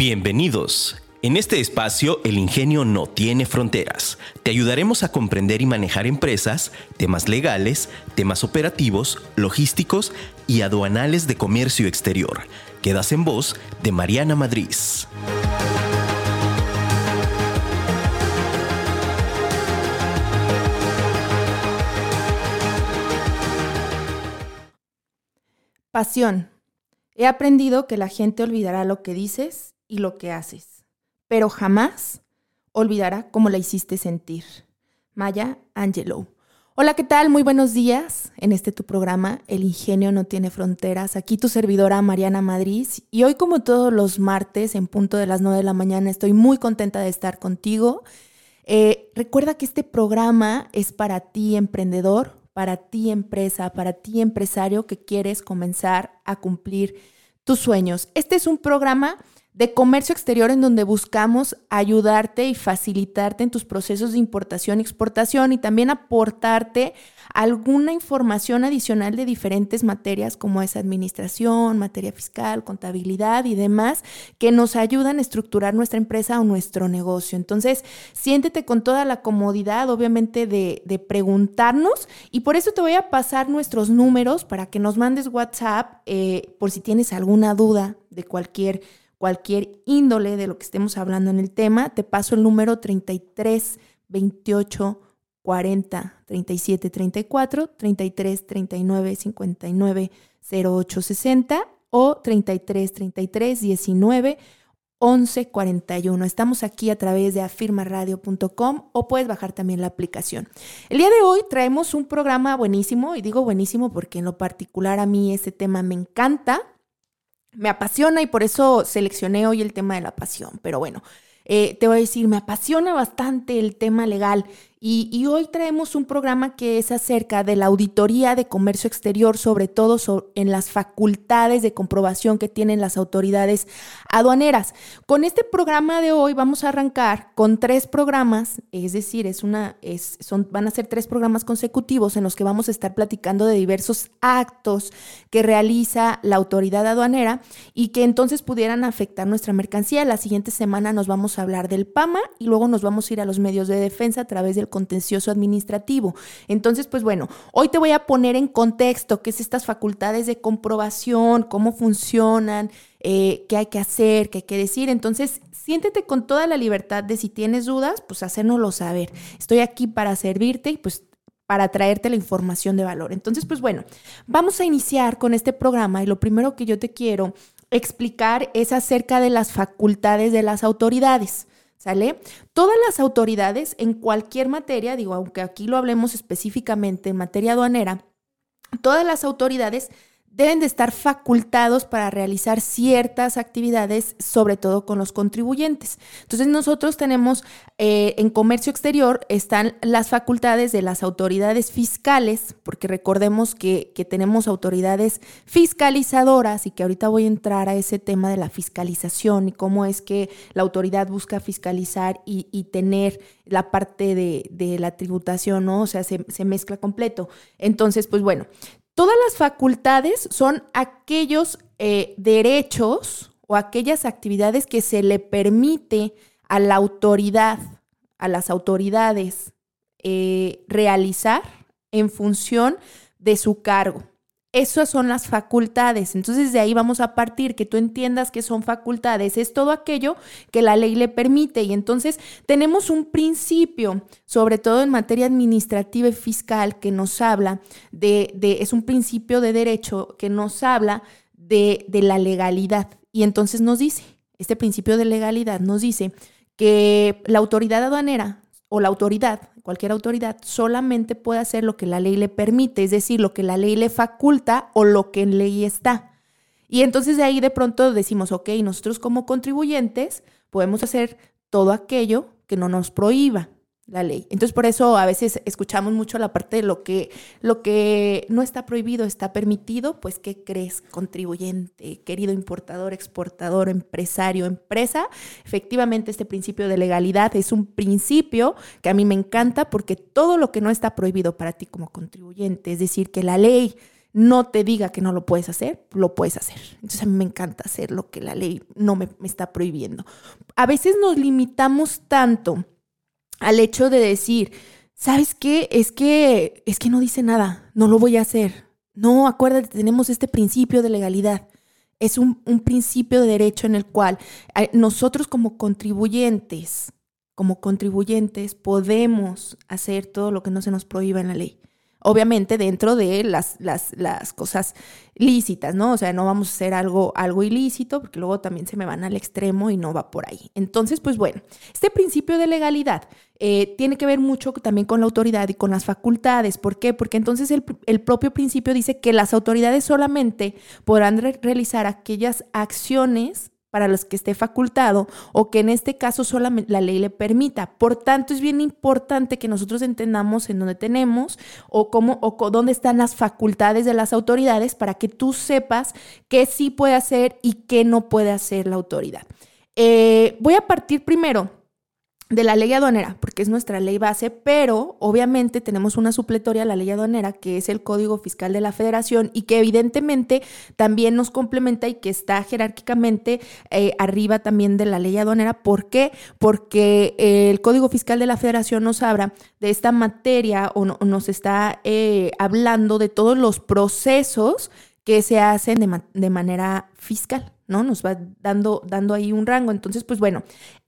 Bienvenidos. En este espacio, el ingenio no tiene fronteras. Te ayudaremos a comprender y manejar empresas, temas legales, temas operativos, logísticos y aduanales de comercio exterior. Quedas en voz de Mariana Madrid. Pasión. He aprendido que la gente olvidará lo que dices y lo que haces, pero jamás olvidará cómo la hiciste sentir. Maya Angelou. Hola, ¿qué tal? Muy buenos días. En este tu programa, El Ingenio no tiene fronteras. Aquí tu servidora Mariana Madrid. Y hoy, como todos los martes, en punto de las 9 de la mañana, estoy muy contenta de estar contigo. Eh, recuerda que este programa es para ti, emprendedor, para ti empresa, para ti empresario que quieres comenzar a cumplir tus sueños. Este es un programa de comercio exterior en donde buscamos ayudarte y facilitarte en tus procesos de importación y exportación y también aportarte alguna información adicional de diferentes materias como es administración, materia fiscal, contabilidad y demás que nos ayudan a estructurar nuestra empresa o nuestro negocio. Entonces, siéntete con toda la comodidad, obviamente, de, preguntarnos y por eso te voy a pasar nuestros números para que nos mandes WhatsApp eh, por si tienes alguna duda de cualquier cualquier índole de lo que estemos hablando en el tema, te paso el número 33 28 40 37 34, 33 39 59 08 60 o 33 33 19 11 41. Estamos aquí a través de afirmaradio.com o puedes bajar también la aplicación. El día de hoy traemos un programa buenísimo y digo buenísimo porque en lo particular a mí este tema me encanta me apasiona y por eso seleccioné hoy el tema de la pasión. Pero bueno, eh, te voy a decir, me apasiona bastante el tema legal y, hoy traemos un programa que es acerca de la auditoría de comercio exterior, sobre todo en las facultades de comprobación que tienen las autoridades aduaneras. Con este programa de hoy vamos a arrancar con tres programas, es decir, es una, son, van a ser tres programas consecutivos en los que vamos a estar platicando de diversos actos que realiza la autoridad aduanera y que entonces pudieran afectar nuestra mercancía. La siguiente semana nos vamos a hablar del PAMA y luego nos vamos a ir a los medios de defensa a través del contencioso administrativo. Entonces, pues bueno, hoy te voy a poner en contexto qué es estas facultades de comprobación, cómo funcionan, eh, qué hay que hacer, qué hay que decir. Entonces, siéntete con toda la libertad de si tienes dudas, pues hacérnoslo saber. Estoy aquí para servirte y pues para traerte la información de valor. Entonces, pues bueno, vamos a iniciar con este programa y lo primero que yo te quiero explicar es acerca de las facultades de las autoridades. ¿Sale? Todas las autoridades en cualquier materia, digo, aunque aquí lo hablemos específicamente en materia aduanera, todas las autoridades deben de estar facultados para realizar ciertas actividades, sobre todo con los contribuyentes. Entonces nosotros tenemos eh, en comercio exterior están las facultades de las autoridades fiscales, porque recordemos que, tenemos autoridades fiscalizadoras y que ahorita voy a entrar a ese tema de la fiscalización y cómo es que la autoridad busca fiscalizar y, tener la parte de, la tributación, ¿no? O sea, se, se mezcla completo. Entonces, pues bueno, Todas las facultades son aquellos eh, derechos o aquellas actividades que se le permite a la autoridad, a las autoridades, eh, realizar en función de su cargo. Esas son las facultades. Entonces de ahí vamos a partir, que tú entiendas que son facultades. Es todo aquello que la ley le permite. Y entonces tenemos un principio, sobre todo en materia administrativa y fiscal, que nos habla de, es un principio de derecho que nos habla de, de la legalidad. Y entonces nos dice, este principio de legalidad nos dice que la autoridad aduanera o la autoridad cualquier autoridad solamente puede hacer lo que la ley le permite, es decir, lo que la ley le faculta o lo que en ley está. Y entonces de ahí de pronto decimos, ok, nosotros como contribuyentes podemos hacer todo aquello que no nos prohíba la ley. Entonces, por eso a veces escuchamos mucho la parte de lo que, lo que no está prohibido está permitido, pues, ¿qué crees, contribuyente, querido importador, exportador, empresario, empresa? Efectivamente, este principio de legalidad es un principio que a mí me encanta porque todo lo que no está prohibido para ti como contribuyente, es decir, que la ley no te diga que no lo puedes hacer, lo puedes hacer. Entonces a mí me encanta hacer lo que la ley no me, me está prohibiendo. A veces nos limitamos tanto al hecho de decir, ¿sabes qué? Es que es que no dice nada, no lo voy a hacer. No, acuérdate, tenemos este principio de legalidad. Es un, un principio de derecho en el cual eh, nosotros como contribuyentes, como contribuyentes, podemos hacer todo lo que no se nos prohíba en la ley obviamente dentro de las, las, las, cosas lícitas, ¿no? O sea, no vamos a hacer algo, algo ilícito, porque luego también se me van al extremo y no va por ahí. Entonces, pues bueno, este principio de legalidad eh, tiene que ver mucho también con la autoridad y con las facultades. ¿Por qué? Porque entonces el, el propio principio dice que las autoridades solamente podrán realizar aquellas acciones para los que esté facultado o que en este caso solamente la ley le permita. Por tanto, es bien importante que nosotros entendamos en dónde tenemos o cómo o dónde están las facultades de las autoridades para que tú sepas qué sí puede hacer y qué no puede hacer la autoridad. Eh, voy a partir primero de la ley aduanera, porque es nuestra ley base, pero obviamente tenemos una supletoria a la ley aduanera, que es el Código Fiscal de la Federación, y que evidentemente también nos complementa y que está jerárquicamente eh, arriba también de la ley aduanera. ¿Por qué? Porque eh, el Código Fiscal de la Federación nos habla de esta materia o, nos está eh, hablando de todos los procesos que se hacen de manera fiscal. ¿No? Nos va dando, dando ahí un rango. Entonces, pues bueno,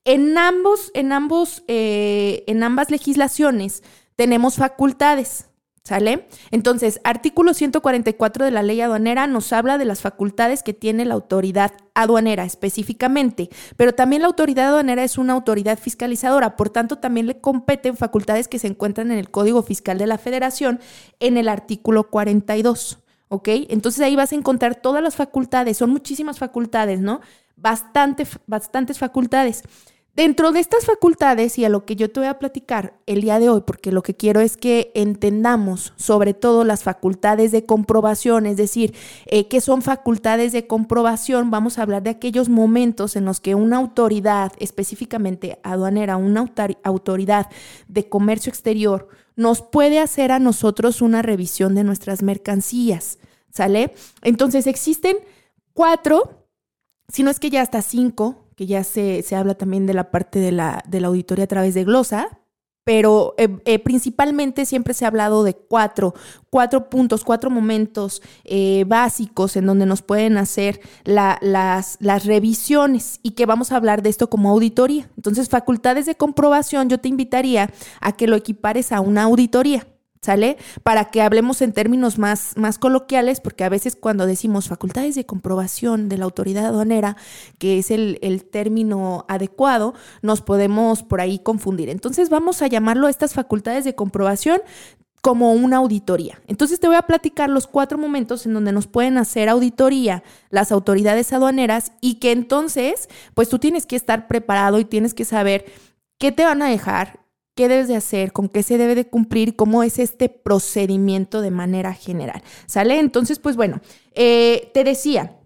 en ambos, en ambos, eh, en ambas legislaciones tenemos facultades. ¿Sale? Entonces, artículo 144 de la ley aduanera nos habla de las facultades que tiene la autoridad aduanera específicamente, pero también la autoridad aduanera es una autoridad fiscalizadora, por tanto también le competen facultades que se encuentran en el Código Fiscal de la Federación en el artículo 42. ¿Ok? Entonces ahí vas a encontrar todas las facultades, son muchísimas facultades, ¿no? Bastante, bastantes facultades. Dentro de estas facultades y a lo que yo te voy a platicar el día de hoy, porque lo que quiero es que entendamos sobre todo las facultades de comprobación, es decir, eh, qué son facultades de comprobación, vamos a hablar de aquellos momentos en los que una autoridad, específicamente aduanera, una autoridad de comercio exterior, nos puede hacer a nosotros una revisión de nuestras mercancías, ¿sale? Entonces existen cuatro, si no es que ya hasta cinco que ya se, se habla también de la parte de la, de la auditoría a través de glosa, pero eh, eh, principalmente siempre se ha hablado de cuatro, cuatro puntos, cuatro momentos eh, básicos en donde nos pueden hacer las, las revisiones y que vamos a hablar de esto como auditoría. Entonces, facultades de comprobación, yo te invitaría a que lo equipares a una auditoría. ¿Sale? Para que hablemos en términos más, más coloquiales, porque a veces cuando decimos facultades de comprobación de la autoridad aduanera, que es el, el término adecuado, nos podemos por ahí confundir. Entonces vamos a llamarlo estas facultades de comprobación como una auditoría. Entonces te voy a platicar los cuatro momentos en donde nos pueden hacer auditoría las autoridades aduaneras y que entonces, pues tú tienes que estar preparado y tienes que saber qué te van a dejar, qué debes de hacer, con qué se debe de cumplir, cómo es este procedimiento de manera general. ¿Sale? Entonces, pues bueno, eh, te decía,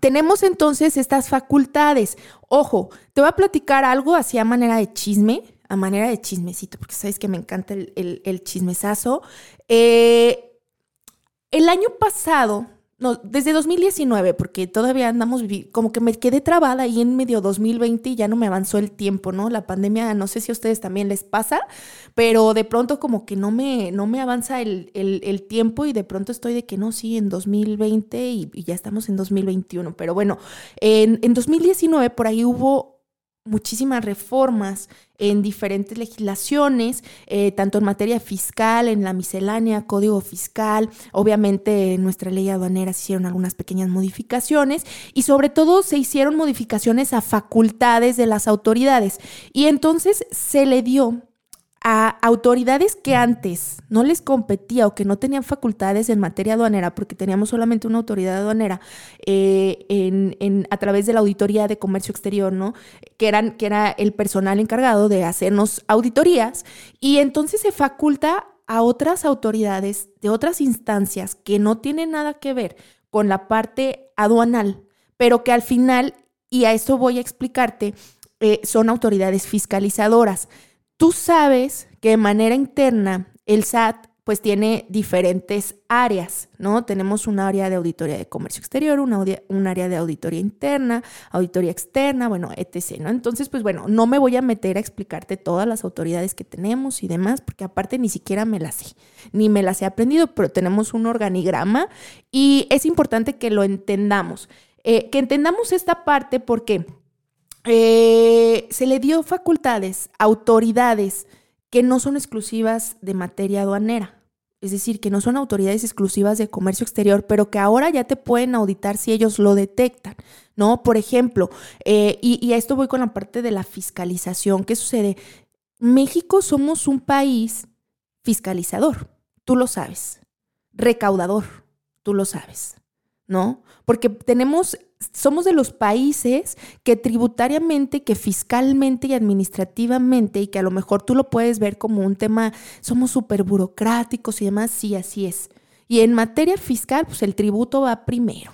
tenemos entonces estas facultades. Ojo, te voy a platicar algo así a manera de chisme, a manera de chismecito, porque sabes que me encanta el, el, chismesazo. Eh, el año pasado, no, desde 2019, porque todavía andamos, como que me quedé trabada ahí en medio 2020 y ya no me avanzó el tiempo, ¿no? La pandemia, no sé si a ustedes también les pasa, pero de pronto como que no me, no me avanza el, tiempo y de pronto estoy de que no, sí, en 2020 y, ya estamos en 2021. Pero bueno, en, en 2019 por ahí hubo muchísimas reformas en diferentes legislaciones, eh, tanto en materia fiscal, en la miscelánea, código fiscal, obviamente en nuestra ley aduanera se hicieron algunas pequeñas modificaciones y sobre todo se hicieron modificaciones a facultades de las autoridades. Y entonces se le dio a autoridades que antes no les competía o que no tenían facultades en materia aduanera, porque teníamos solamente una autoridad aduanera eh, en, a través de la auditoría de comercio exterior, ¿no? Que, eran, que era el personal encargado de hacernos auditorías, y entonces se faculta a otras autoridades de otras instancias que no tienen nada que ver con la parte aduanal, pero que al final, y a eso voy a explicarte, eh, son autoridades fiscalizadoras. Tú sabes que de manera interna el SAT pues tiene diferentes áreas, ¿no? Tenemos un área de auditoría de comercio exterior, un, un área de auditoría interna, auditoría externa, bueno, etc., ¿no? Entonces, pues bueno, no me voy a meter a explicarte todas las autoridades que tenemos y demás, porque aparte ni siquiera me las sé, ni me las he aprendido, pero tenemos un organigrama y es importante que lo entendamos, eh, que entendamos esta parte porque eh, se le dio facultades, autoridades que no son exclusivas de materia aduanera es decir, que no son autoridades exclusivas de comercio exterior, pero que ahora ya te pueden auditar si ellos lo detectan, ¿no? Por ejemplo, eh, y, a esto voy con la parte de la fiscalización. ¿Qué sucede? México somos un país fiscalizador, tú lo sabes, recaudador, tú lo sabes, ¿no? Porque tenemos somos de los países que tributariamente, que fiscalmente y administrativamente, y que a lo mejor tú lo puedes ver como un tema, somos súper burocráticos y demás, sí, así es. Y en materia fiscal, pues el tributo va primero,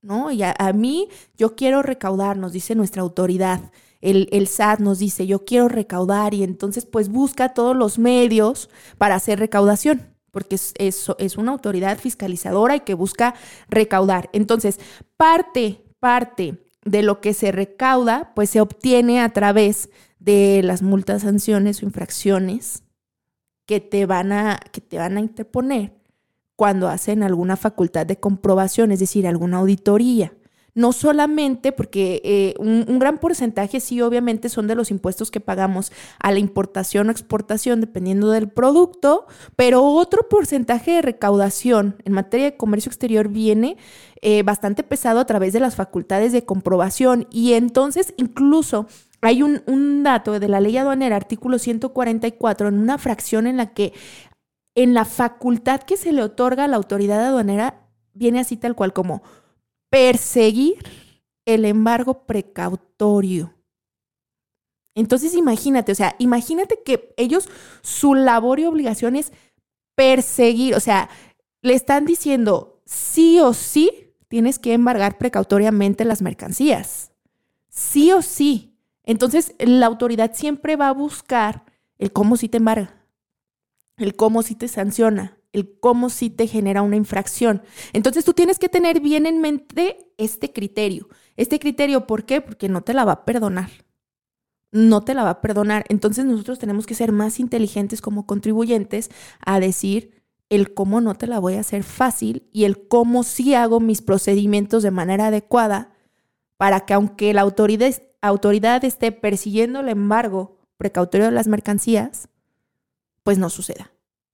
¿no? Y a, mí, yo quiero recaudar, nos dice nuestra autoridad. El, el, SAT nos dice, yo quiero recaudar y entonces pues busca todos los medios para hacer recaudación porque es, es, una autoridad fiscalizadora y que busca recaudar. Entonces, parte, parte de lo que se recauda, pues se obtiene a través de las multas, sanciones o infracciones que te van a, que te van a interponer cuando hacen alguna facultad de comprobación, es decir, alguna auditoría no solamente porque eh, un, gran porcentaje sí obviamente son de los impuestos que pagamos a la importación o exportación dependiendo del producto, pero otro porcentaje de recaudación en materia de comercio exterior viene eh, bastante pesado a través de las facultades de comprobación. Y entonces incluso hay un, un dato de la ley aduanera, artículo 144, en una fracción en la que en la facultad que se le otorga a la autoridad aduanera viene así tal cual como perseguir el embargo precautorio. Entonces imagínate, o sea, imagínate que ellos, su labor y obligación es perseguir, o sea, le están diciendo sí o sí tienes que embargar precautoriamente las mercancías. Sí o sí. Entonces la autoridad siempre va a buscar el cómo sí te embarga, el cómo sí te sanciona, el cómo sí te genera una infracción. Entonces tú tienes que tener bien en mente este criterio. Este criterio, ¿por qué? Porque no te la va a perdonar. No te la va a perdonar. Entonces nosotros tenemos que ser más inteligentes como contribuyentes a decir el cómo no te la voy a hacer fácil y el cómo sí hago mis procedimientos de manera adecuada para que aunque la autoridad, autoridad esté persiguiendo el embargo precautorio de las mercancías, pues no suceda.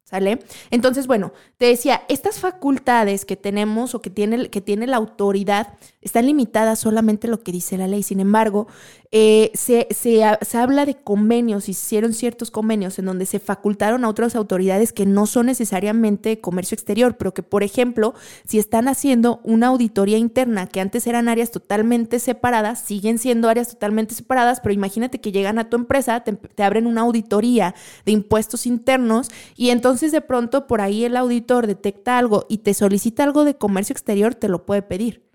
¿Sale? Entonces, bueno, te decía, estas facultades que tenemos o que tiene, que tiene la autoridad están limitadas solamente a lo que dice la ley. Sin embargo, eh, se, se, habla de convenios, se hicieron ciertos convenios en donde se facultaron a otras autoridades que no son necesariamente comercio exterior, pero que, por ejemplo, si están haciendo una auditoría interna, que antes eran áreas totalmente separadas, siguen siendo áreas totalmente separadas, pero imagínate que llegan a tu empresa, te, te abren una auditoría de impuestos internos y entonces de pronto por ahí el auditor detecta algo y te solicita algo de comercio exterior, te lo puede pedir.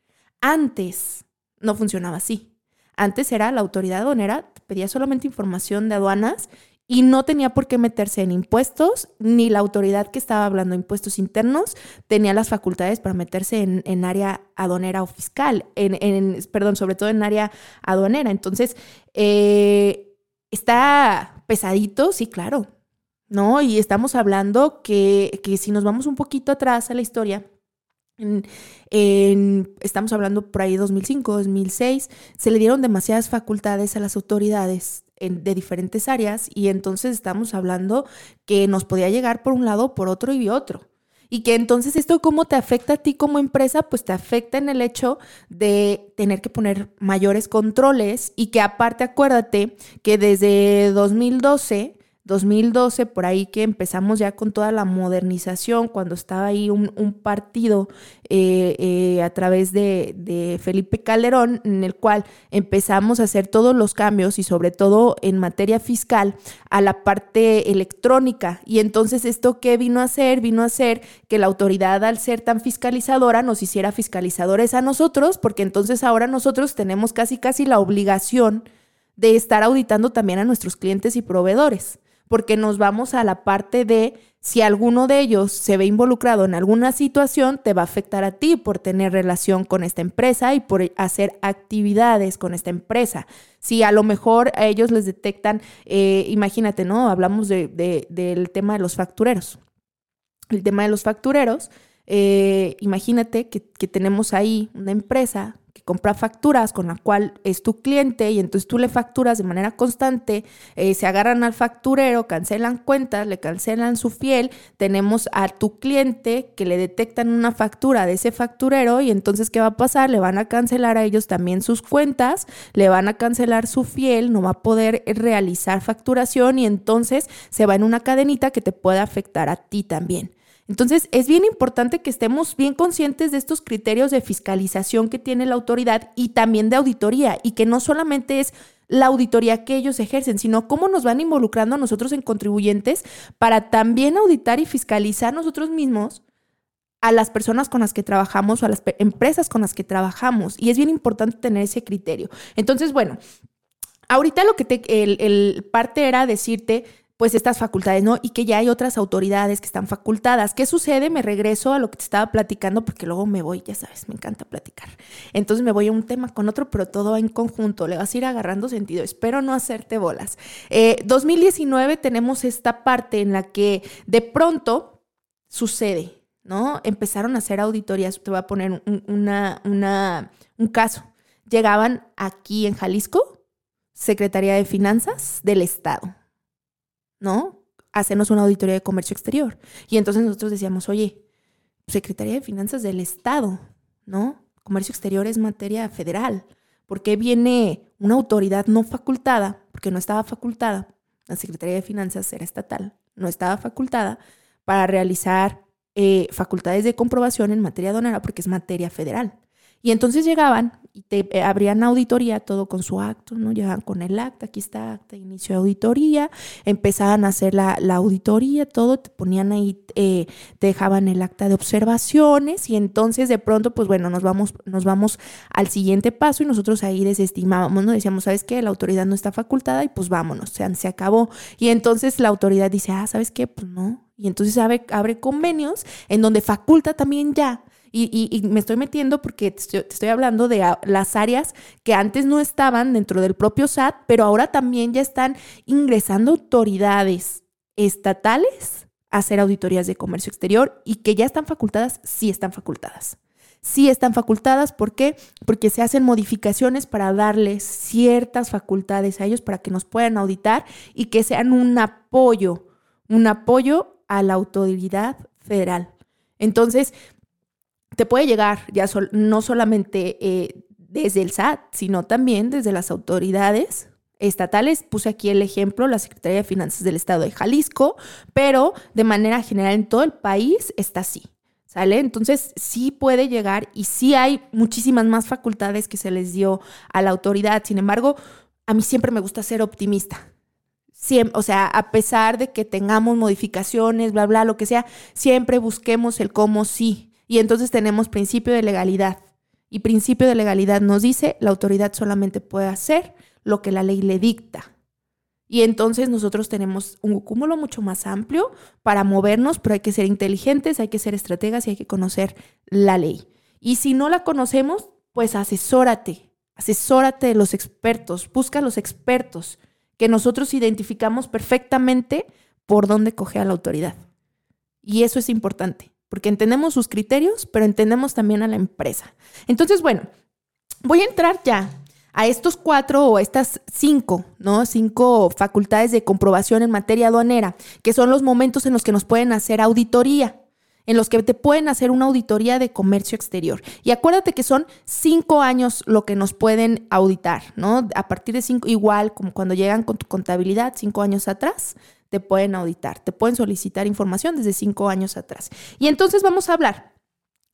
Antes no funcionaba así. Antes era la autoridad aduanera, pedía solamente información de aduanas y no tenía por qué meterse en impuestos, ni la autoridad que estaba hablando de impuestos internos tenía las facultades para meterse en, área aduanera o fiscal, en, perdón, sobre todo en área aduanera. Entonces, eh, está pesadito, sí, claro, ¿no? Y estamos hablando que, que si nos vamos un poquito atrás a la historia, estamos hablando por ahí 2005, 2006, se le dieron demasiadas facultades a las autoridades de diferentes áreas y entonces estamos hablando que nos podía llegar por un lado, por otro y otro. Y que entonces esto cómo te afecta a ti como empresa, pues te afecta en el hecho de tener que poner mayores controles y que aparte acuérdate que desde 2012 2012, por ahí que empezamos ya con toda la modernización, cuando estaba ahí un, partido eh, eh, a través de, de, Felipe Calderón, en el cual empezamos a hacer todos los cambios y sobre todo en materia fiscal a la parte electrónica. Y entonces esto qué vino a hacer? Vino a hacer que la autoridad al ser tan fiscalizadora nos hiciera fiscalizadores a nosotros, porque entonces ahora nosotros tenemos casi casi la obligación de estar auditando también a nuestros clientes y proveedores porque nos vamos a la parte de si alguno de ellos se ve involucrado en alguna situación, te va a afectar a ti por tener relación con esta empresa y por hacer actividades con esta empresa. Si a lo mejor a ellos les detectan, eh, imagínate, ¿no? Hablamos del tema de los factureros. El tema de los factureros, eh, imagínate que, que tenemos ahí una empresa compra facturas con la cual es tu cliente y entonces tú le facturas de manera constante, eh, se agarran al facturero, cancelan cuentas, le cancelan su fiel, tenemos a tu cliente que le detectan una factura de ese facturero y entonces ¿qué va a pasar? Le van a cancelar a ellos también sus cuentas, le van a cancelar su fiel, no va a poder realizar facturación y entonces se va en una cadenita que te puede afectar a ti también. Entonces, es bien importante que estemos bien conscientes de estos criterios de fiscalización que tiene la autoridad y también de auditoría, y que no solamente es la auditoría que ellos ejercen, sino cómo nos van involucrando a nosotros en contribuyentes para también auditar y fiscalizar nosotros mismos a las personas con las que trabajamos o a las empresas con las que trabajamos. Y es bien importante tener ese criterio. Entonces, bueno, ahorita lo que te, el, el parte era decirte pues estas facultades, ¿no? Y que ya hay otras autoridades que están facultadas. ¿Qué sucede? Me regreso a lo que te estaba platicando porque luego me voy, ya sabes, me encanta platicar. Entonces me voy a un tema con otro, pero todo en conjunto. Le vas a ir agarrando sentido. Espero no hacerte bolas. 2019 eh, tenemos esta parte en la que de pronto sucede, ¿no? Empezaron a hacer auditorías. Te voy a poner una, una, un caso. Llegaban aquí en Jalisco, Secretaría de Finanzas del Estado ¿no? Hacernos una auditoría de comercio exterior. Y entonces nosotros decíamos, oye, Secretaría de Finanzas del Estado, ¿no? Comercio exterior es materia federal. ¿Por qué viene una autoridad no facultada? Porque no estaba facultada. La Secretaría de Finanzas era estatal, no estaba facultada para realizar eh, facultades de comprobación en materia aduanera porque es materia federal. Y entonces llegaban y te eh, abrían auditoría, todo con su acto, ¿no? Llegaban con el acta, aquí está acta, inicio de auditoría, empezaban a hacer la, auditoría, todo, te ponían ahí, eh, te dejaban el acta de observaciones y entonces de pronto, pues bueno, nos vamos, nos vamos al siguiente paso y nosotros ahí desestimábamos, ¿no? Decíamos, ¿sabes qué? La autoridad no está facultada y pues vámonos, o sea, se acabó. Y entonces la autoridad dice, ah, ¿sabes qué? Pues no. Y entonces abre, abre convenios en donde faculta también ya y, me estoy metiendo porque te estoy, hablando de las áreas que antes no estaban dentro del propio SAT, pero ahora también ya están ingresando autoridades estatales a hacer auditorías de comercio exterior y que ya están facultadas, sí están facultadas. Sí están facultadas, ¿por qué? Porque se hacen modificaciones para darles ciertas facultades a ellos para que nos puedan auditar y que sean un apoyo, un apoyo a la autoridad federal. Entonces, te puede llegar ya no solamente eh, desde el SAT, sino también desde las autoridades estatales. Puse aquí el ejemplo, la Secretaría de Finanzas del Estado de Jalisco, pero de manera general en todo el país está así. ¿Sale? Entonces sí puede llegar y sí hay muchísimas más facultades que se les dio a la autoridad. Sin embargo, a mí siempre me gusta ser optimista. O sea, a pesar de que tengamos modificaciones, bla, bla, lo que sea, siempre busquemos el cómo sí. Y entonces tenemos principio de legalidad. Y principio de legalidad nos dice, la autoridad solamente puede hacer lo que la ley le dicta. Y entonces nosotros tenemos un cúmulo mucho más amplio para movernos, pero hay que ser inteligentes, hay que ser estrategas y hay que conocer la ley. Y si no la conocemos, pues asesórate, asesórate de los expertos, busca a los expertos que nosotros identificamos perfectamente por dónde coge a la autoridad. Y eso es importante porque entendemos sus criterios, pero entendemos también a la empresa. Entonces, bueno, voy a entrar ya a estos cuatro o estas cinco, ¿no? Cinco facultades de comprobación en materia aduanera, que son los momentos en los que nos pueden hacer auditoría, en los que te pueden hacer una auditoría de comercio exterior. Y acuérdate que son cinco años lo que nos pueden auditar, ¿no? A partir de cinco, igual como cuando llegan con tu contabilidad, cinco años atrás, te pueden auditar, te pueden solicitar información desde cinco años atrás. Y entonces vamos a hablar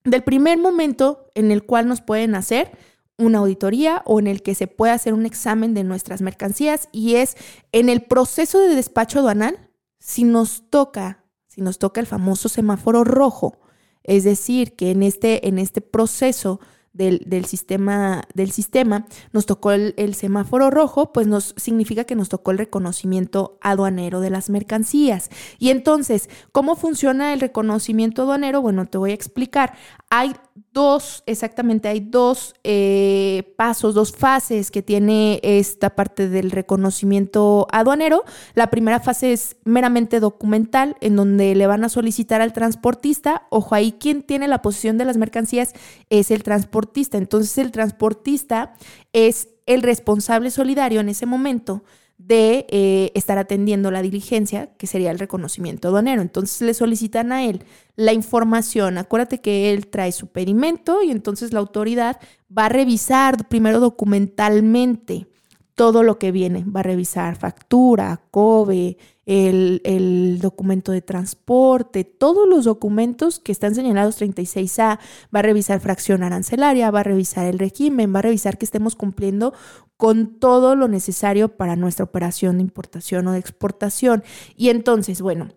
del primer momento en el cual nos pueden hacer una auditoría o en el que se puede hacer un examen de nuestras mercancías y es en el proceso de despacho aduanal, si nos toca, si nos toca el famoso semáforo rojo, es decir, que en este, en este proceso del, sistema, del sistema, nos tocó el, el, semáforo rojo, pues nos significa que nos tocó el reconocimiento aduanero de las mercancías. Y entonces, ¿cómo funciona el reconocimiento aduanero? Bueno, te voy a explicar. Hay dos, exactamente, hay dos eh, pasos, dos fases que tiene esta parte del reconocimiento aduanero. La primera fase es meramente documental, en donde le van a solicitar al transportista, ojo ahí, quien tiene la posición de las mercancías es el transportista. Entonces el transportista es el responsable solidario en ese momento de eh, estar atendiendo la diligencia, que sería el reconocimiento aduanero. Entonces le solicitan a él la información. Acuérdate que él trae su pedimento y entonces la autoridad va a revisar primero documentalmente todo lo que viene. Va a revisar factura, COBE, el, documento de transporte, todos los documentos que están señalados 36A, va a revisar fracción arancelaria, va a revisar el régimen, va a revisar que estemos cumpliendo con todo lo necesario para nuestra operación de importación o de exportación. Y entonces, bueno,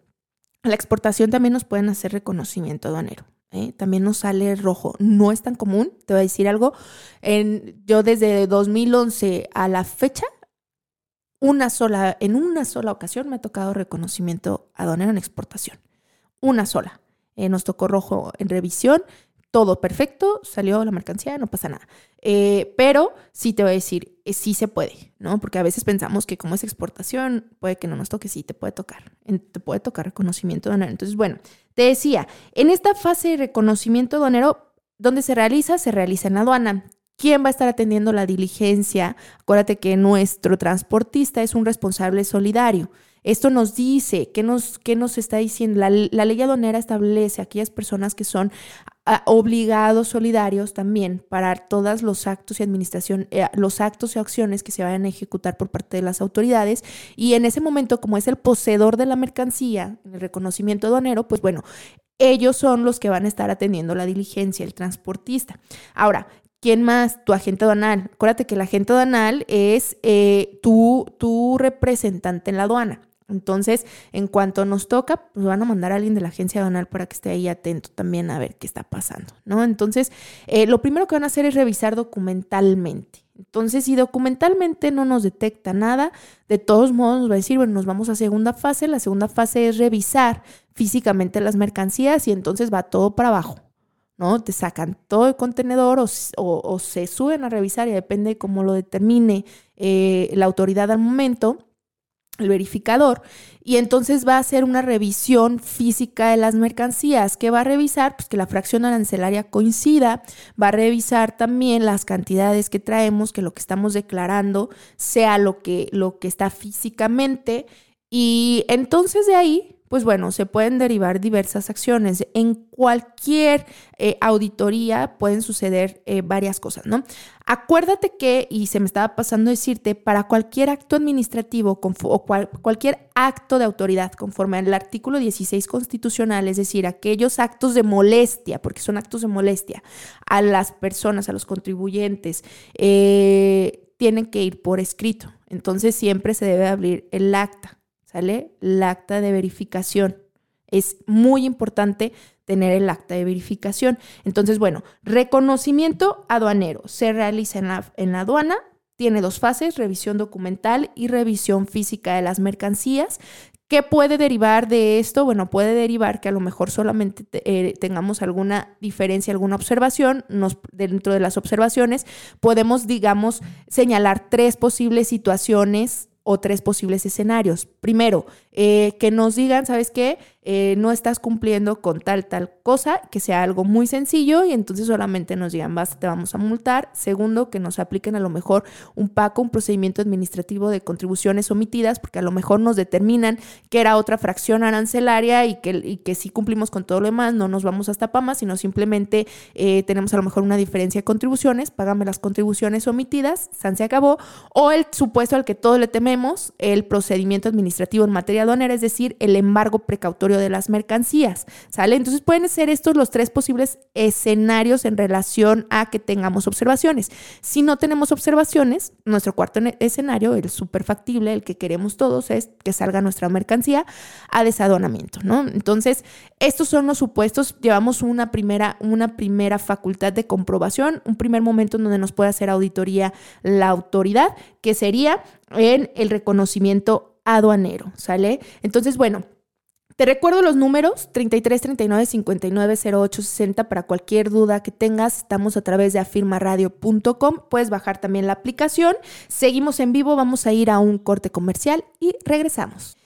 la exportación también nos pueden hacer reconocimiento aduanero. ¿eh? También nos sale rojo. No es tan común, te voy a decir algo. En, yo desde 2011 a la fecha una sola, en una sola ocasión me ha tocado reconocimiento aduanero en exportación. Una sola. Eh, nos tocó rojo en revisión, todo perfecto, salió la mercancía, no pasa nada. Eh, pero sí te voy a decir, eh, sí se puede, ¿no? Porque a veces pensamos que como es exportación, puede que no nos toque, sí te puede tocar, te puede tocar reconocimiento aduanero. Entonces, bueno, te decía, en esta fase de reconocimiento aduanero, ¿dónde se realiza? Se realiza en aduana. ¿Quién va a estar atendiendo la diligencia? Acuérdate que nuestro transportista es un responsable solidario. Esto nos dice, ¿qué nos, qué nos está diciendo? La, ley aduanera establece a aquellas personas que son ah, obligados solidarios también para todos los actos y administración, eh, los actos y acciones que se vayan a ejecutar por parte de las autoridades. Y en ese momento, como es el poseedor de la mercancía, el reconocimiento aduanero, pues bueno, ellos son los que van a estar atendiendo la diligencia, el transportista. Ahora, ¿Quién más? Tu agente aduanal. Acuérdate que el agente aduanal es eh, tu, representante en la aduana. Entonces, en cuanto nos toca, pues van a mandar a alguien de la agencia aduanal para que esté ahí atento también a ver qué está pasando, ¿no? Entonces, eh, lo primero que van a hacer es revisar documentalmente. Entonces, si documentalmente no nos detecta nada, de todos modos nos va a decir, bueno, nos vamos a segunda fase. La segunda fase es revisar físicamente las mercancías y entonces va todo para abajo. ¿No? Te sacan todo el contenedor o, se suben a revisar y depende cómo lo determine eh, la autoridad al momento, el verificador, y entonces va a hacer una revisión física de las mercancías. que va a revisar? Pues que la fracción arancelaria coincida, va a revisar también las cantidades que traemos, que lo que estamos declarando sea lo que, lo que está físicamente, y entonces de ahí pues bueno, se pueden derivar diversas acciones. En cualquier eh, auditoría pueden suceder eh, varias cosas, ¿no? Acuérdate que, y se me estaba pasando decirte, para cualquier acto administrativo o cualquier acto de autoridad conforme al artículo 16 constitucional, es decir, aquellos actos de molestia, porque son actos de molestia a las personas, a los contribuyentes, eh, tienen que ir por escrito. Entonces siempre se debe abrir el acta. ¿Sale? El acta de verificación. Es muy importante tener el acta de verificación. Entonces, bueno, reconocimiento aduanero se realiza en la, en la aduana, tiene dos fases, revisión documental y revisión física de las mercancías. ¿Qué puede derivar de esto? Bueno, puede derivar que a lo mejor solamente eh, tengamos alguna diferencia, alguna observación. Nos, dentro de las observaciones podemos, digamos, señalar tres posibles situaciones o tres posibles escenarios. Primero, eh, que nos digan, ¿sabes qué? Eh, no estás cumpliendo con tal, tal cosa, que sea algo muy sencillo y entonces solamente nos digan, basta, te vamos a multar. Segundo, que nos apliquen a lo mejor un PACO, un procedimiento administrativo de contribuciones omitidas, porque a lo mejor nos determinan que era otra fracción arancelaria y que, y que si cumplimos con todo lo demás, no nos vamos hasta PAMA, sino simplemente eh, tenemos a lo mejor una diferencia de contribuciones, págame las contribuciones omitidas, San se acabó, o el supuesto al que todos le tememos, el procedimiento administrativo en materia es decir, el embargo precautorio de las mercancías, ¿sale? Entonces pueden ser estos los tres posibles escenarios en relación a que tengamos observaciones. Si no tenemos observaciones, nuestro cuarto escenario, el súper factible, el que queremos todos, es que salga nuestra mercancía a desadonamiento, ¿no? Entonces, estos son los supuestos, llevamos una primera, una primera facultad de comprobación, un primer momento en donde nos puede hacer auditoría la autoridad, que sería en el reconocimiento aduanero, ¿sale? Entonces, bueno, te recuerdo los números 33 39 59 08 60 para cualquier duda que tengas. Estamos a través de afirmaradio.com. Puedes bajar también la aplicación. Seguimos en vivo, vamos a ir a un corte comercial y regresamos.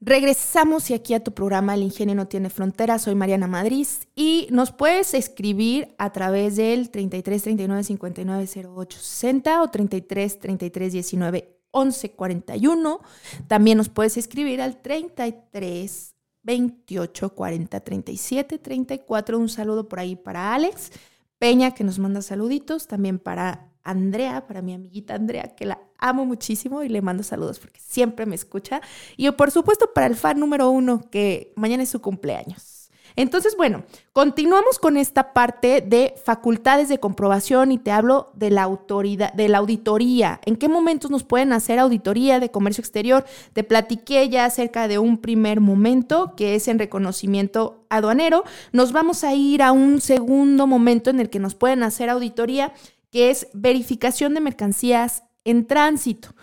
Regresamos y aquí a tu programa El Ingenio no tiene fronteras. Soy Mariana Madrid y nos puedes escribir a través del 33 39 59 08 60 o 33 33 19 11 41. También nos puedes escribir al 33 28 40 37 34. Un saludo por ahí para Alex Peña que nos manda saluditos. También para Andrea, para mi amiguita Andrea, que la amo muchísimo y le mando saludos porque siempre me escucha. Y por supuesto para el fan número uno, que mañana es su cumpleaños. Entonces, bueno, continuamos con esta parte de facultades de comprobación y te hablo de la autoridad, de la auditoría. ¿En qué momentos nos pueden hacer auditoría de comercio exterior? Te platiqué ya acerca de un primer momento que es en reconocimiento aduanero. Nos vamos a ir a un segundo momento en el que nos pueden hacer auditoría que es verificación de mercancías en tránsito.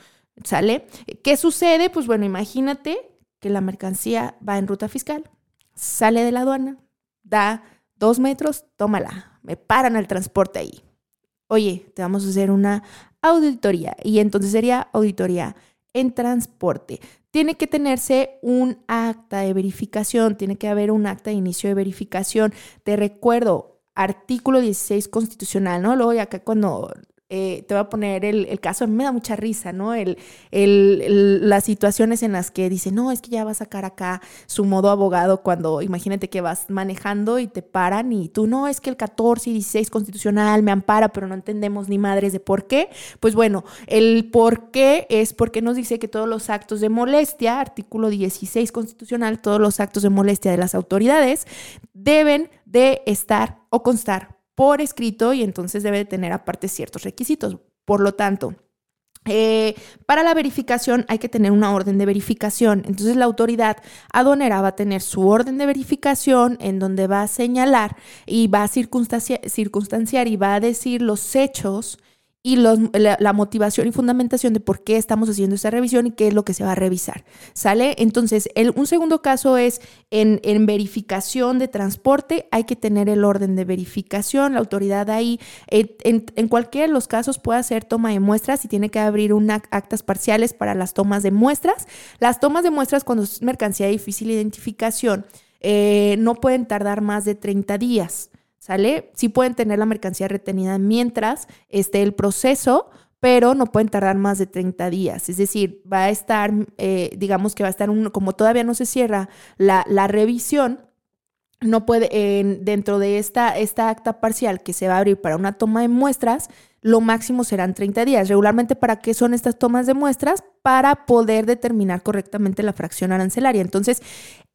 ¿Sale? ¿Qué sucede? Pues bueno, imagínate que la mercancía va en ruta fiscal, sale de la aduana, da dos metros, tómala, me paran el transporte ahí. Oye, te vamos a hacer una auditoría y entonces sería auditoría en transporte. Tiene que tenerse un acta de verificación, tiene que haber un acta de inicio de verificación. Te recuerdo, artículo 16 constitucional, ¿no? Luego acá cuando eh, te voy a poner el, caso, a mí me da mucha risa, ¿no? El, las situaciones en las que dice, no, es que ya va a sacar acá su modo abogado cuando imagínate que vas manejando y te paran y tú, no, es que el 14 y 16 constitucional me ampara, pero no entendemos ni madres de por qué. Pues bueno, el por qué es porque nos dice que todos los actos de molestia, artículo 16 constitucional, todos los actos de molestia de las autoridades deben de estar o constar por escrito y entonces debe de tener aparte ciertos requisitos. Por lo tanto, eh, para la verificación hay que tener una orden de verificación. Entonces la autoridad aduanera va a tener su orden de verificación en donde va a señalar y va a circunstanciar y va a decir los hechos y la, motivación y fundamentación de por qué estamos haciendo esta revisión y qué es lo que se va a revisar. ¿Sale? Entonces, el, un segundo caso es en, verificación de transporte, hay que tener el orden de verificación, la autoridad ahí, en, en cualquiera de los casos puede hacer toma de muestras y tiene que abrir unas actas parciales para las tomas de muestras. Las tomas de muestras cuando es mercancía de difícil identificación eh, no pueden tardar más de 30 días. ¿Sale? Sí pueden tener la mercancía retenida mientras esté el proceso, pero no pueden tardar más de 30 días. Es decir, va a estar, eh, digamos que va a estar, un, como todavía no se cierra la, revisión, no puede, dentro de esta, esta acta parcial que se va a abrir para una toma de muestras, lo máximo serán 30 días. Regularmente, ¿para qué son estas tomas de muestras? Para poder determinar correctamente la fracción arancelaria. Entonces,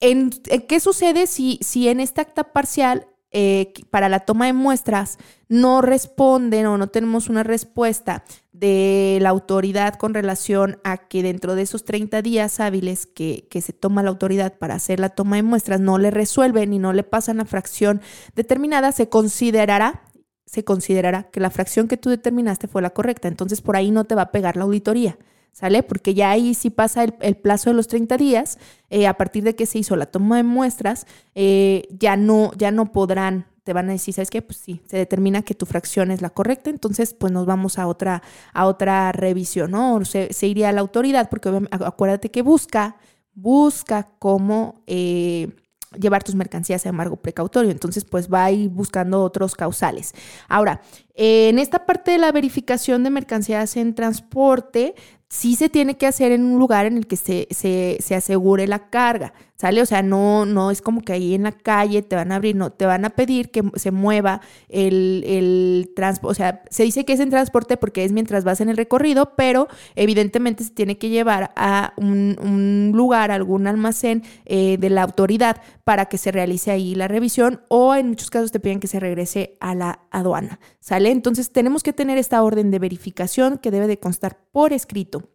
¿en, ¿qué sucede si, si en esta acta parcial eh, para la toma de muestras no responden o no tenemos una respuesta de la autoridad con relación a que dentro de esos 30 días hábiles que, se toma la autoridad para hacer la toma de muestras no le resuelven y no le pasan la fracción determinada, se considerará se considerará que la fracción que tú determinaste fue la correcta. Entonces por ahí no te va a pegar la auditoría. ¿Sale? Porque ya ahí sí pasa el, plazo de los 30 días, eh, a partir de que se hizo la toma de muestras, eh, ya, no, ya no podrán, te van a decir, ¿sabes qué? Pues sí, se determina que tu fracción es la correcta, entonces pues nos vamos a otra, a otra revisión, ¿no? Se, se iría a la autoridad, porque acuérdate que busca, busca cómo... Eh, llevar tus mercancías a embargo precautorio. Entonces, pues va a ir buscando otros causales. Ahora, En esta parte de la verificación de mercancías en transporte, sí se tiene que hacer en un lugar en el que se, se, se, asegure la carga, ¿sale? O sea, no, no es como que ahí en la calle te van a abrir, no, te van a pedir que se mueva el, el transporte, o sea, se dice que es en transporte porque es mientras vas en el recorrido, pero evidentemente se tiene que llevar a un, un lugar, algún almacén eh, de la autoridad para que se realice ahí la revisión o en muchos casos te piden que se regrese a la aduana, ¿sale? Entonces tenemos que tener esta orden de verificación que debe de constar por escrito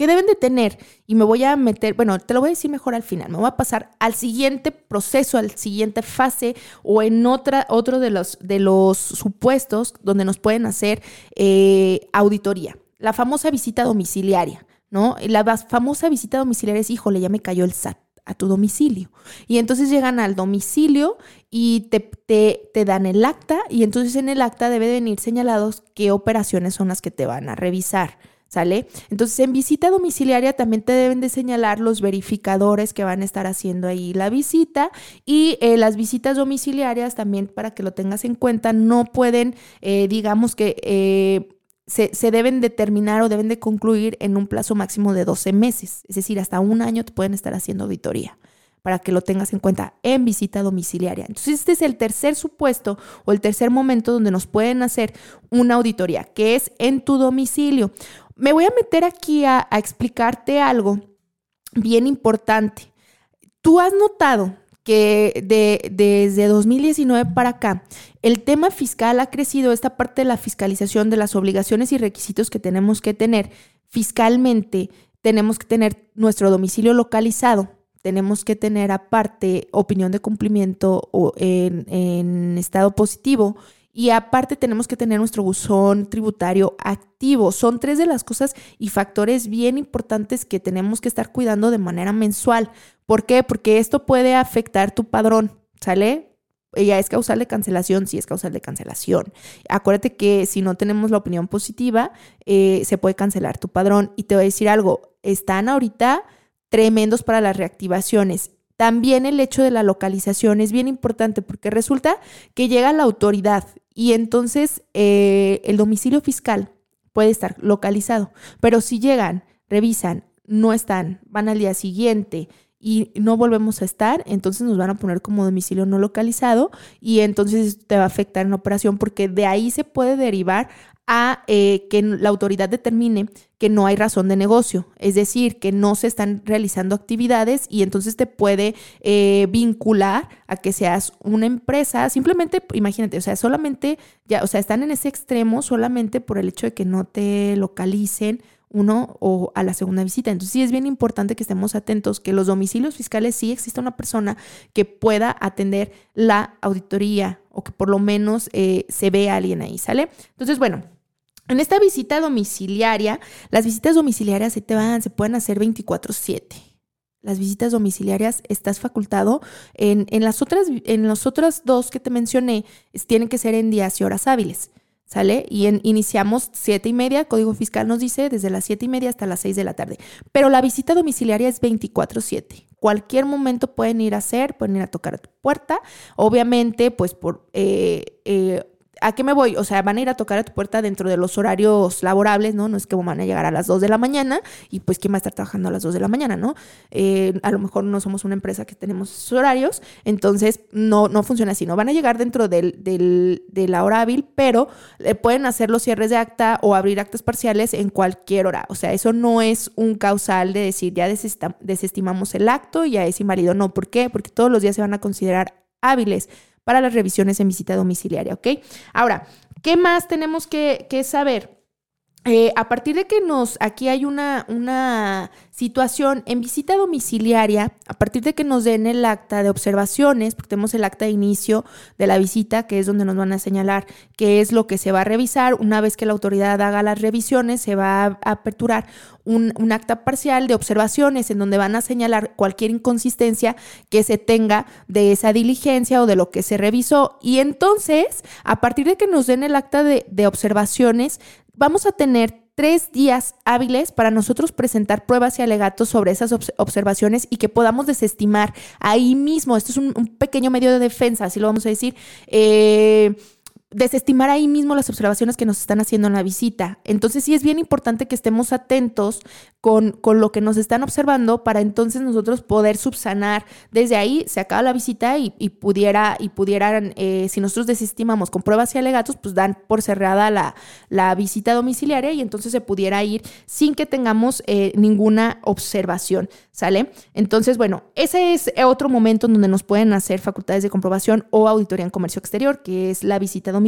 que deben de tener, y me voy a meter, bueno, te lo voy a decir mejor al final, me voy a pasar al siguiente proceso, al siguiente fase o en otra, otro de los, de los supuestos donde nos pueden hacer eh, auditoría, la famosa visita domiciliaria, ¿no? La famosa visita domiciliaria es, híjole, ya me cayó el SAT a tu domicilio. Y entonces llegan al domicilio y te, te, te, dan el acta y entonces en el acta debe venir señalados qué operaciones son las que te van a revisar. ¿Sale? Entonces, en visita domiciliaria también te deben de señalar los verificadores que van a estar haciendo ahí la visita y eh, las visitas domiciliarias también para que lo tengas en cuenta, no pueden, eh, digamos que... Eh, se, se, deben determinar o deben de concluir en un plazo máximo de 12 meses, es decir, hasta un año te pueden estar haciendo auditoría para que lo tengas en cuenta en visita domiciliaria. Entonces, este es el tercer supuesto o el tercer momento donde nos pueden hacer una auditoría, que es en tu domicilio. Me voy a meter aquí a, explicarte algo bien importante. Tú has notado que de, desde 2019 para acá, el tema fiscal ha crecido, esta parte de la fiscalización de las obligaciones y requisitos que tenemos que tener fiscalmente, tenemos que tener nuestro domicilio localizado, tenemos que tener aparte opinión de cumplimiento en, en estado positivo y aparte tenemos que tener nuestro buzón tributario activo. Son tres de las cosas y factores bien importantes que tenemos que estar cuidando de manera mensual. ¿Por qué? Porque esto puede afectar tu padrón, ¿sale? ya es causal de cancelación, sí es causal de cancelación. Acuérdate que si no tenemos la opinión positiva, eh, se puede cancelar tu padrón. Y te voy a decir algo, están ahorita tremendos para las reactivaciones. También el hecho de la localización es bien importante porque resulta que llega la autoridad y entonces eh, el domicilio fiscal puede estar localizado, pero si llegan, revisan, no están, van al día siguiente y no volvemos a estar, entonces nos van a poner como domicilio no localizado y entonces te va a afectar en la operación porque de ahí se puede derivar a eh, que la autoridad determine que no hay razón de negocio, es decir, que no se están realizando actividades y entonces te puede eh, vincular a que seas una empresa, simplemente, imagínate, o sea, solamente, ya, o sea, están en ese extremo solamente por el hecho de que no te localicen uno o a la segunda visita. Entonces sí es bien importante que estemos atentos que los domicilios fiscales sí exista una persona que pueda atender la auditoría o que por lo menos eh, se vea alguien ahí, ¿sale? Entonces, bueno, en esta visita domiciliaria, las visitas domiciliarias se te van, se pueden hacer 24/7. Las visitas domiciliarias estás facultado en, en, las otras, en los otros dos que te mencioné, tienen que ser en días y horas hábiles. ¿Sale? Y iniciamos siete y media, Código Fiscal nos dice desde las siete y media hasta las 6 de la tarde. Pero la visita domiciliaria es 24-7. Cualquier momento pueden ir a hacer, pueden ir a tocar a tu puerta. Obviamente, pues por eh, eh, ¿A qué me voy? O sea, van a ir a tocar a tu puerta dentro de los horarios laborables, ¿no? No es que van a llegar a las 2 de la mañana y pues quién va a estar trabajando a las 2 de la mañana, ¿no? Eh, a lo mejor no somos una empresa que tenemos esos horarios, entonces no, no funciona así, ¿no? Van a llegar dentro del, del, de la hora hábil, pero le pueden hacer los cierres de acta o abrir actas parciales en cualquier hora. O sea, eso no es un causal de decir ya desestimamos el acto y ya es inválido. No, ¿por qué? Porque todos los días se van a considerar hábiles para las revisiones en visita domiciliaria, ¿ok? Ahora, ¿qué más tenemos que, que saber? Eh, a partir de que nos, aquí hay una, una situación en visita domiciliaria, a partir de que nos den el acta de observaciones, porque tenemos el acta de inicio de la visita, que es donde nos van a señalar qué es lo que se va a revisar, una vez que la autoridad haga las revisiones, se va a aperturar un, un acta parcial de observaciones en donde van a señalar cualquier inconsistencia que se tenga de esa diligencia o de lo que se revisó. Y entonces, a partir de que nos den el acta de, de observaciones, vamos a tener tres días hábiles para nosotros presentar pruebas y alegatos sobre esas observaciones y que podamos desestimar ahí mismo. Esto es un, pequeño medio de defensa, así lo vamos a decir. Eh, desestimar ahí mismo las observaciones que nos están haciendo en la visita. Entonces sí es bien importante que estemos atentos con, con, lo que nos están observando para entonces nosotros poder subsanar. Desde ahí se acaba la visita y, pudiera, y pudieran, eh, si nosotros desestimamos con pruebas y alegatos, pues dan por cerrada la, la visita domiciliaria y entonces se pudiera ir sin que tengamos eh, ninguna observación. ¿Sale? Entonces, bueno, ese es otro momento en donde nos pueden hacer facultades de comprobación o auditoría en comercio exterior, que es la visita domiciliaria.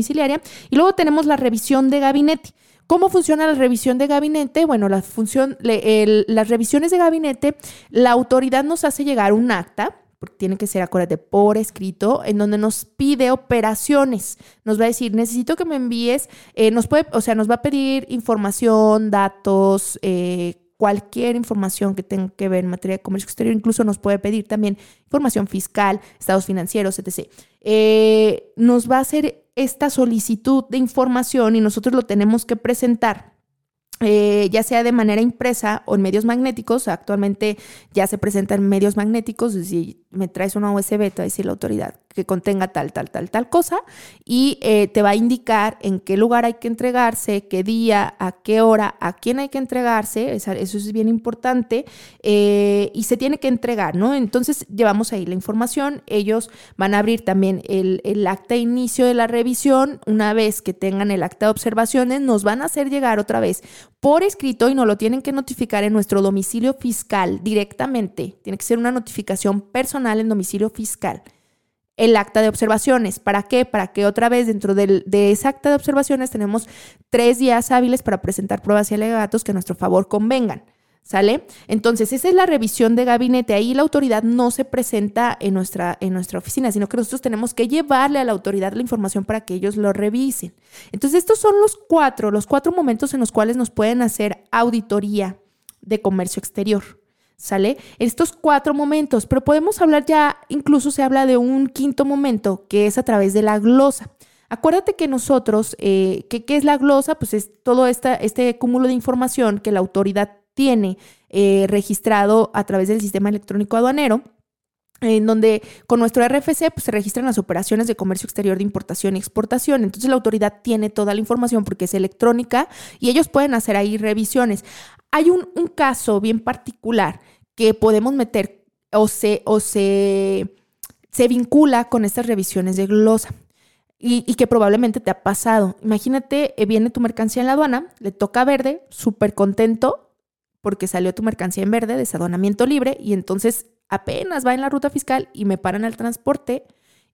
Y luego tenemos la revisión de gabinete. ¿Cómo funciona la revisión de gabinete? Bueno, la función, las revisiones de gabinete, la autoridad nos hace llegar un acta, porque tiene que ser, acuérdate, por escrito, en donde nos pide operaciones. Nos va a decir, necesito que me envíes, eh, nos puede, o sea, nos va a pedir información, datos, eh, cualquier información que tenga que ver en materia de comercio exterior, incluso nos puede pedir también información fiscal, estados financieros, etc. Eh, nos va a hacer esta solicitud de información y nosotros lo tenemos que presentar eh, ya sea de manera impresa o en medios magnéticos, actualmente ya se presenta en medios magnéticos, si me traes una USB, te va a decir la autoridad que contenga tal, tal, tal, tal cosa, y eh, te va a indicar en qué lugar hay que entregarse, qué día, a qué hora, a quién hay que entregarse, eso es bien importante, eh, y se tiene que entregar, ¿no? Entonces llevamos ahí la información, ellos van a abrir también el, el acta de inicio de la revisión, una vez que tengan el acta de observaciones, nos van a hacer llegar otra vez por escrito y nos lo tienen que notificar en nuestro domicilio fiscal directamente. Tiene que ser una notificación personal en domicilio fiscal. El acta de observaciones. ¿Para qué? Para que otra vez dentro del, de esa acta de observaciones tenemos tres días hábiles para presentar pruebas y alegatos que a nuestro favor convengan. ¿Sale? Entonces, esa es la revisión de gabinete. Ahí la autoridad no se presenta en nuestra, en nuestra oficina, sino que nosotros tenemos que llevarle a la autoridad la información para que ellos lo revisen. Entonces, estos son los cuatro, los cuatro momentos en los cuales nos pueden hacer auditoría de comercio exterior. ¿Sale? Estos cuatro momentos, pero podemos hablar ya, incluso se habla de un quinto momento, que es a través de la glosa. Acuérdate que nosotros, eh, ¿qué es la glosa? Pues es todo esta, este cúmulo de información que la autoridad tiene eh, registrado a través del sistema electrónico aduanero en donde con nuestro RFC pues, se registran las operaciones de comercio exterior de importación y exportación. Entonces la autoridad tiene toda la información porque es electrónica y ellos pueden hacer ahí revisiones. Hay un, caso bien particular que podemos meter o se, o se, se vincula con estas revisiones de glosa. Y, y, que probablemente te ha pasado. Imagínate, eh, viene tu mercancía en la aduana, le toca verde, súper contento, porque salió tu mercancía en verde, desadonamiento libre, y entonces apenas va en la ruta fiscal y me paran al transporte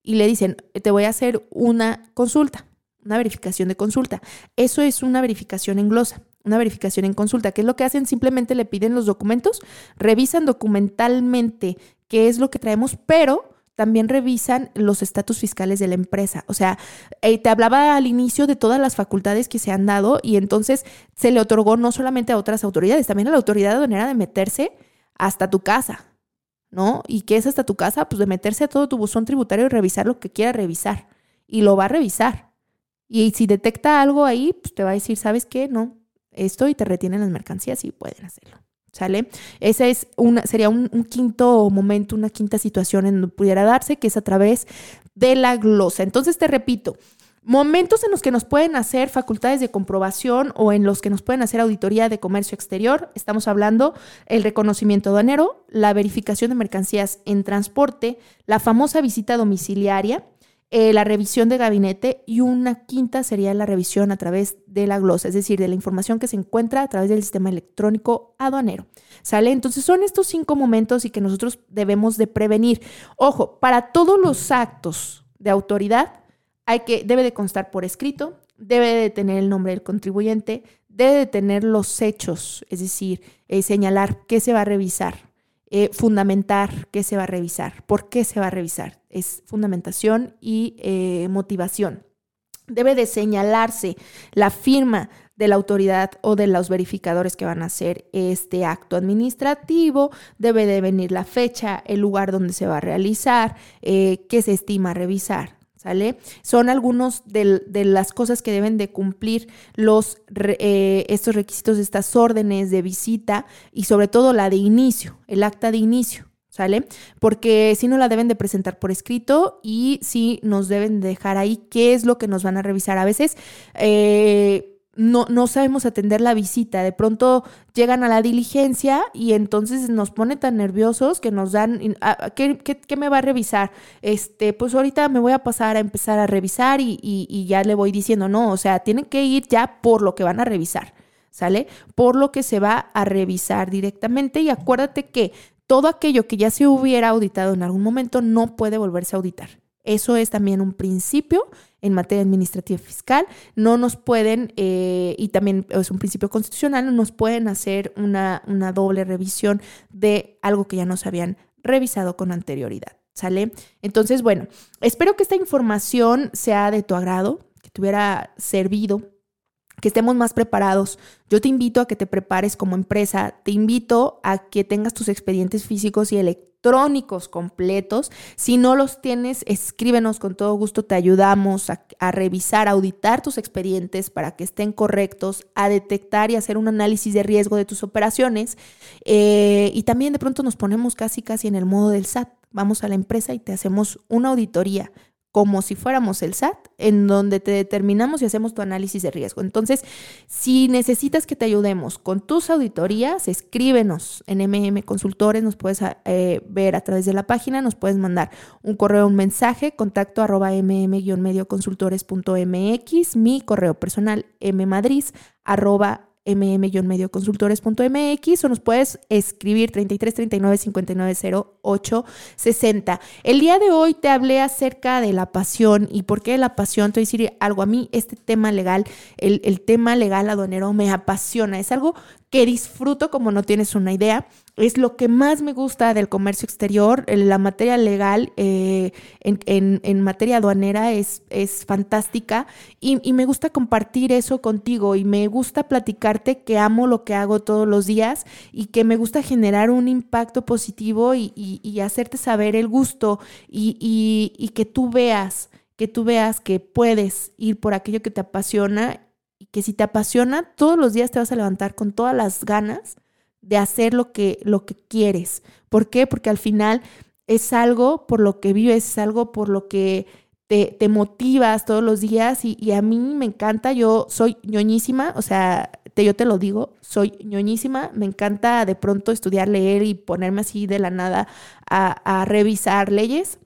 y le dicen, te voy a hacer una consulta, una verificación de consulta. Eso es una verificación en glosa, una verificación en consulta. ¿Qué es lo que hacen? Simplemente le piden los documentos, revisan documentalmente qué es lo que traemos, pero también revisan los estatus fiscales de la empresa. O sea, eh, te hablaba al inicio de todas las facultades que se han dado y entonces se le otorgó no solamente a otras autoridades, también a la autoridad aduanera de meterse hasta tu casa, ¿no? ¿Y qué es hasta tu casa? Pues de meterse a todo tu buzón tributario y revisar lo que quiera revisar. Y lo va a revisar. Y si detecta algo ahí, pues te va a decir, ¿sabes qué? No, esto y te retienen las mercancías y pueden hacerlo. ¿Sale? Ese es una, sería un, quinto momento, una quinta situación en donde pudiera darse, que es a través de la glosa. Entonces, te repito, momentos en los que nos pueden hacer facultades de comprobación o en los que nos pueden hacer auditoría de comercio exterior. Estamos hablando el reconocimiento aduanero, la verificación de mercancías en transporte, la famosa visita domiciliaria, eh, la revisión de gabinete y una quinta sería la revisión a través de la glosa, es decir, de la información que se encuentra a través del sistema electrónico aduanero. ¿Sale? Entonces son estos cinco momentos y que nosotros debemos de prevenir. Ojo, para todos los actos de autoridad hay que, debe de constar por escrito, debe de tener el nombre del contribuyente, debe de tener los hechos, es decir, eh, señalar qué se va a revisar, eh, fundamentar qué se va a revisar, por qué se va a revisar. Es fundamentación y eh, motivación. Debe de señalarse la firma de la autoridad o de los verificadores que van a hacer este acto administrativo, debe de venir la fecha, el lugar donde se va a realizar, eh, qué se estima revisar. ¿Sale? Son algunos de, las cosas que deben de cumplir los, eh, estos requisitos, estas órdenes de visita y sobre todo la de inicio, el acta de inicio. ¿Sale? Porque si no la deben de presentar por escrito y si nos deben dejar ahí qué es lo que nos van a revisar. A veces eh, no, no, sabemos atender la visita, de pronto llegan a la diligencia y entonces nos pone tan nerviosos que nos dan, ah, ¿qué, qué, me va a revisar? Este, pues ahorita me voy a pasar a empezar a revisar y, y ya le voy diciendo, no, o sea, tienen que ir ya por lo que van a revisar. ¿Sale? Por lo que se va a revisar directamente y acuérdate que todo aquello que ya se hubiera auditado en algún momento no puede volverse a auditar. Eso es también un principio en materia administrativa fiscal. No nos pueden, eh, y también es un principio constitucional, no nos pueden hacer una, una doble revisión de algo que ya nos habían revisado con anterioridad. ¿Sale? Entonces, bueno, espero que esta información sea de tu agrado, que te hubiera servido que estemos más preparados. Yo te invito a que te prepares como empresa, te invito a que tengas tus expedientes físicos y electrónicos completos. Si no los tienes, escríbenos con todo gusto, te ayudamos a, revisar, a auditar tus expedientes para que estén correctos, a detectar y hacer un análisis de riesgo de tus operaciones. Eh, y también de pronto nos ponemos casi, casi en el modo del SAT. Vamos a la empresa y te hacemos una auditoría como si fuéramos el SAT, en donde te determinamos y hacemos tu análisis de riesgo. Entonces, si necesitas que te ayudemos con tus auditorías, escríbenos en MM Consultores, nos puedes eh, ver a través de la página, nos puedes mandar un correo, un mensaje, contacto arroba mm-medioconsultores.mx, mi correo personal mmadrid arroba mm-medioconsultores.mx o nos puedes escribir 33 39 59 08 60. El día de hoy te hablé acerca de la pasión y por qué la pasión. Te voy a decir algo a mí, este tema legal, el, el tema legal aduanero me apasiona. Es algo que disfruto como no tienes una idea. Es lo que más me gusta del comercio exterior. La materia legal eh, en, materia aduanera es, es fantástica y, me gusta compartir eso contigo y me gusta platicarte que amo lo que hago todos los días y que me gusta generar un impacto positivo y, y hacerte saber el gusto y que tú veas que tú veas que puedes ir por aquello que te apasiona y que si te apasiona, todos los días te vas a levantar con todas las ganas de hacer lo que, lo que quieres. ¿Por qué? Porque al final es algo por lo que vives, es algo por lo que te, te motivas todos los días y, a mí me encanta, yo soy ñoñísima, o sea, te, yo te lo digo, soy ñoñísima, me encanta de pronto estudiar, leer y ponerme así de la nada a, a revisar leyes,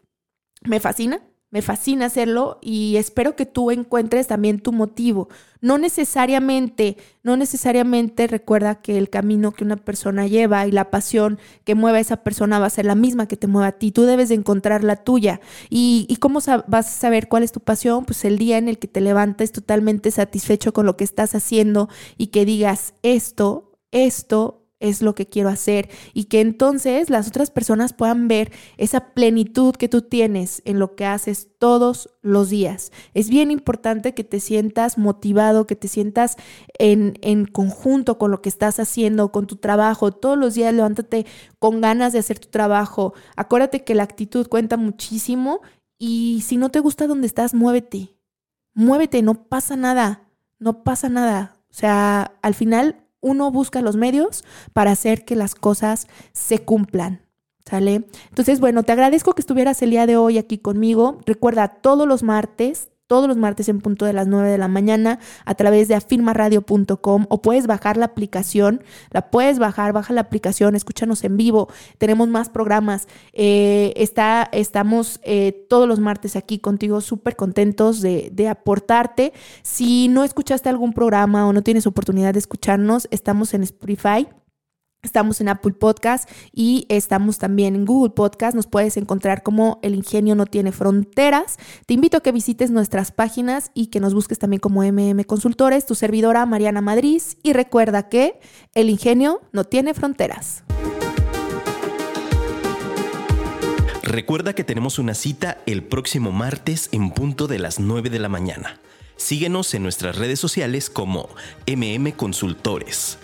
me fascina, me fascina hacerlo y espero que tú encuentres también tu motivo. No necesariamente, no necesariamente recuerda que el camino que una persona lleva y la pasión que mueve a esa persona va a ser la misma que te mueve a ti. Tú debes de encontrar la tuya. ¿Y, y cómo vas a saber cuál es tu pasión? Pues el día en el que te levantes totalmente satisfecho con lo que estás haciendo y que digas esto, esto es lo que quiero hacer y que entonces las otras personas puedan ver esa plenitud que tú tienes en lo que haces todos los días. Es bien importante que te sientas motivado, que te sientas en, en conjunto con lo que estás haciendo, con tu trabajo. Todos los días levántate con ganas de hacer tu trabajo. Acuérdate que la actitud cuenta muchísimo y si no te gusta donde estás, muévete. Muévete, no pasa nada. No pasa nada. O sea, al final uno busca los medios para hacer que las cosas se cumplan. ¿Sale? Entonces, bueno, te agradezco que estuvieras el día de hoy aquí conmigo. Recuerda, todos los martes todos los martes en punto de las 9 de la mañana a través de afirmaradio.com o puedes bajar la aplicación, la puedes bajar, baja la aplicación, escúchanos en vivo, tenemos más programas, eh, está, estamos eh, todos los martes aquí contigo súper contentos de, de aportarte. Si no escuchaste algún programa o no tienes oportunidad de escucharnos, estamos en Spotify Estamos en Apple Podcast y estamos también en Google Podcast. Nos puedes encontrar como El Ingenio No Tiene Fronteras. Te invito a que visites nuestras páginas y que nos busques también como MM Consultores, tu servidora Mariana Madrid. Y recuerda que El Ingenio No Tiene Fronteras. Recuerda que tenemos una cita el próximo martes en punto de las 9 de la mañana. Síguenos en nuestras redes sociales como MM Consultores.